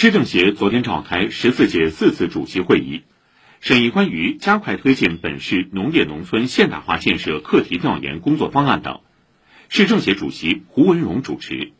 市政协昨天召开十四届四次主席会议审议关于加快推进本市农业农村现代化建设课题调研工作方案等。市政协主席胡文荣主持。